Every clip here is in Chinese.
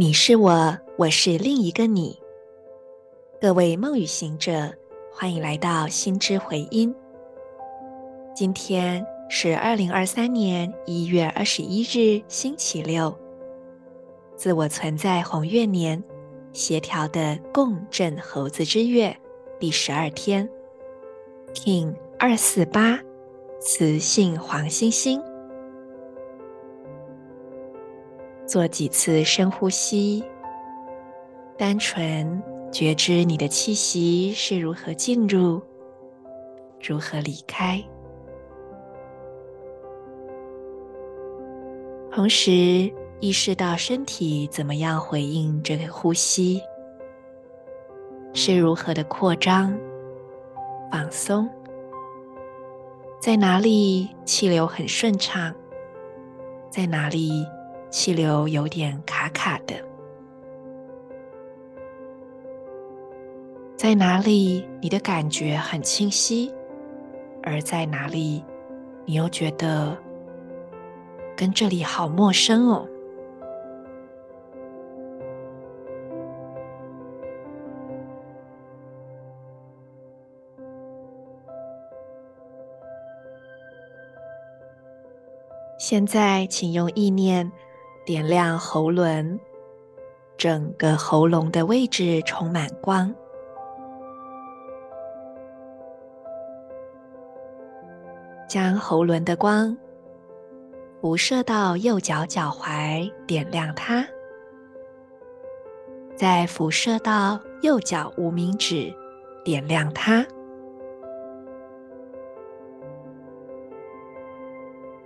你是我，我是另一个你。各位梦语行者，欢迎来到心之回音。今天是二零二三年一月二十一日，星期六。自我存在红月年，协调的共振猴子之月第十二天，King 二四八，磁性黄星星。做几次深呼吸，单纯觉知你的气息是如何进入，如何离开，同时意识到身体怎么样回应这个呼吸，是如何的扩张、放松，在哪里气流很顺畅，在哪里，气流有点卡卡的，在哪里你的感觉很清晰，而在哪里你又觉得跟这里好陌生哦。现在，请用意念。点亮喉轮，整个喉咙的位置充满光，将喉轮的光辐射到右脚脚踝，点亮它；再辐射到右脚无名指，点亮它。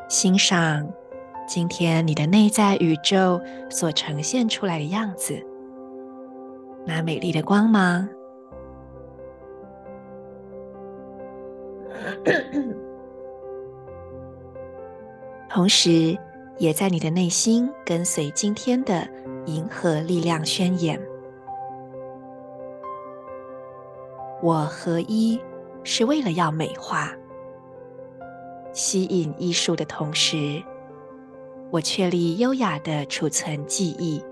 欣赏。今天你的内在宇宙所呈现出来的样子，那美丽的光芒，同时也在你的内心跟随今天的银河力量宣言。我合一是为了要美化、吸引艺术的同时。我确立优雅的储存记忆，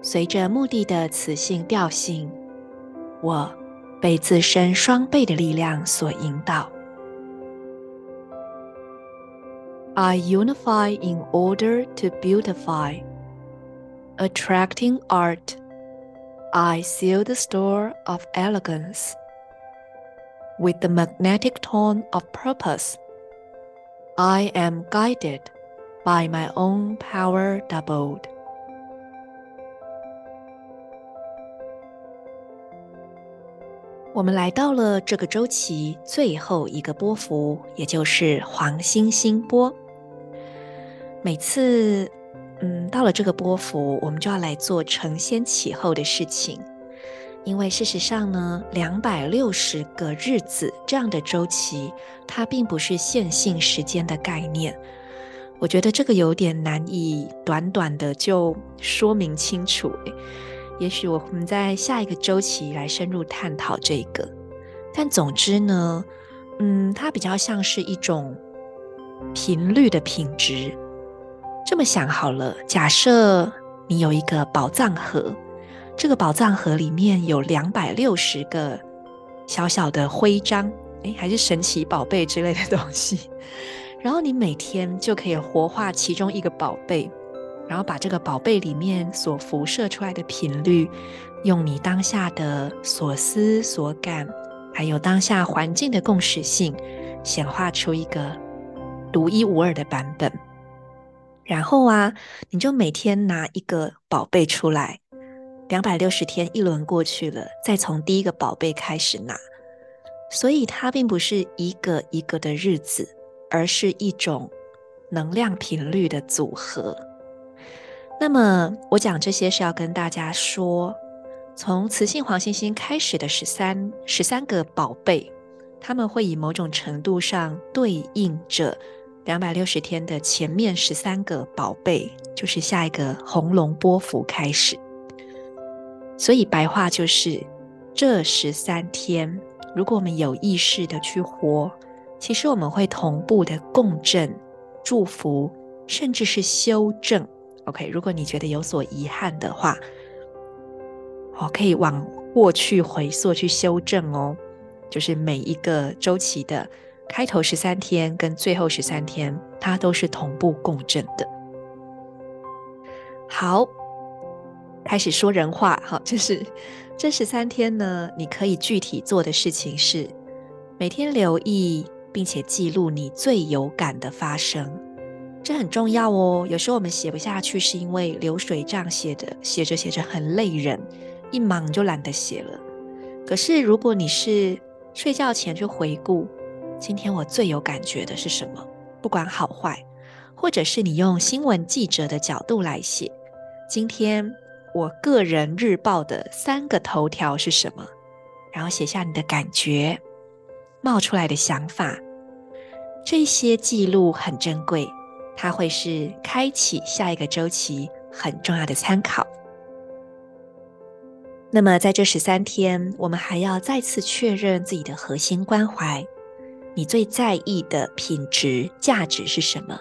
随着目的的磁性调性，我被自身双倍的力量所引导。I unify in order to beautify, attracting art. I seal the store of elegance with the magnetic tone of purpose. I am guided. By my own power doubled。我们来到了这个周期最后一个波幅，也就是黄星星波。每次，嗯，到了这个波幅，我们就要来做承先启后的事情，因为事实上呢，两百六十个日子这样的周期，它并不是线性时间的概念。我觉得这个有点难以短短的就说明清楚，也许我们在下一个周期来深入探讨这个。但总之呢，嗯，它比较像是一种频率的品质。这么想好了，假设你有一个宝藏盒，这个宝藏盒里面有两百六十个小小的徽章，诶，还是神奇宝贝之类的东西。然后你每天就可以活化其中一个宝贝，然后把这个宝贝里面所辐射出来的频率，用你当下的所思所感，还有当下环境的共识性，显化出一个独一无二的版本。然后啊，你就每天拿一个宝贝出来，两百六十天一轮过去了，再从第一个宝贝开始拿。所以它并不是一个一个的日子。而是一种能量频率的组合。那么，我讲这些是要跟大家说，从雌性黄星星开始的十三十三个宝贝，他们会以某种程度上对应着两百六十天的前面十三个宝贝，就是下一个红龙波幅开始。所以白话就是，这十三天，如果我们有意识的去活。其实我们会同步的共振、祝福，甚至是修正 OK，如果你觉得有所遗憾的话，哦，可以往过去回溯去修正哦。就是每一个周期的开头十三天跟最后十三天，它都是同步共振的。好，开始说人话。好，就是这十三天呢，你可以具体做的事情是每天留意并且记录你最有感的发生。这很重要哦。有时候我们写不下去，是因为流水账写的写着写着很累人，一忙就懒得写了。可是如果你是睡觉前去回顾，今天我最有感觉的是什么？不管好坏，或者是你用新闻记者的角度来写，今天我个人日报的三个头条是什么？然后写下你的感觉，冒出来的想法，这些记录很珍贵。它会是开启下一个周期很重要的参考。那么在这十三天，我们还要再次确认自己的核心关怀，你最在意的品质价值是什么？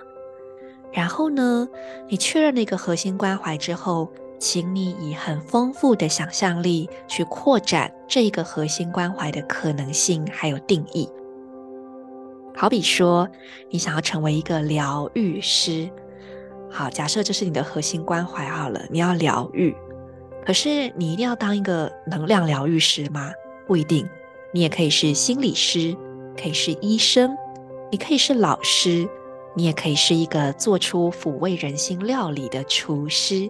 然后呢，你确认了一个核心关怀之后，请你以很丰富的想象力去扩展这一个核心关怀的可能性还有定义。好比说，你想要成为一个疗愈师，好，假设这是你的核心关怀好了，你要疗愈，可是你一定要当一个能量疗愈师吗？不一定，你也可以是心理师，可以是医生，你可以是老师，你也可以是一个做出抚慰人心料理的厨师，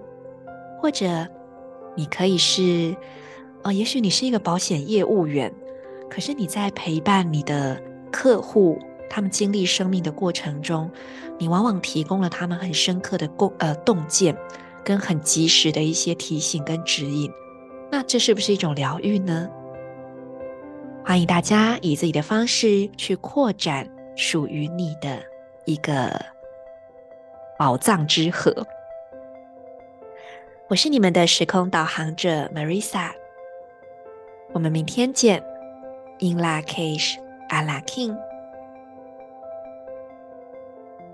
或者你可以是，呃，也许你是一个保险业务员，可是你在陪伴你的客户。他们经历生命的过程中，你往往提供了他们很深刻的共呃洞见，跟很及时的一些提醒跟指引。那这是不是一种疗愈呢？欢迎大家以自己的方式去扩展属于你的一个宝藏之河。我是你们的时空导航者 Marisa，我们明天见。In la cage, a la king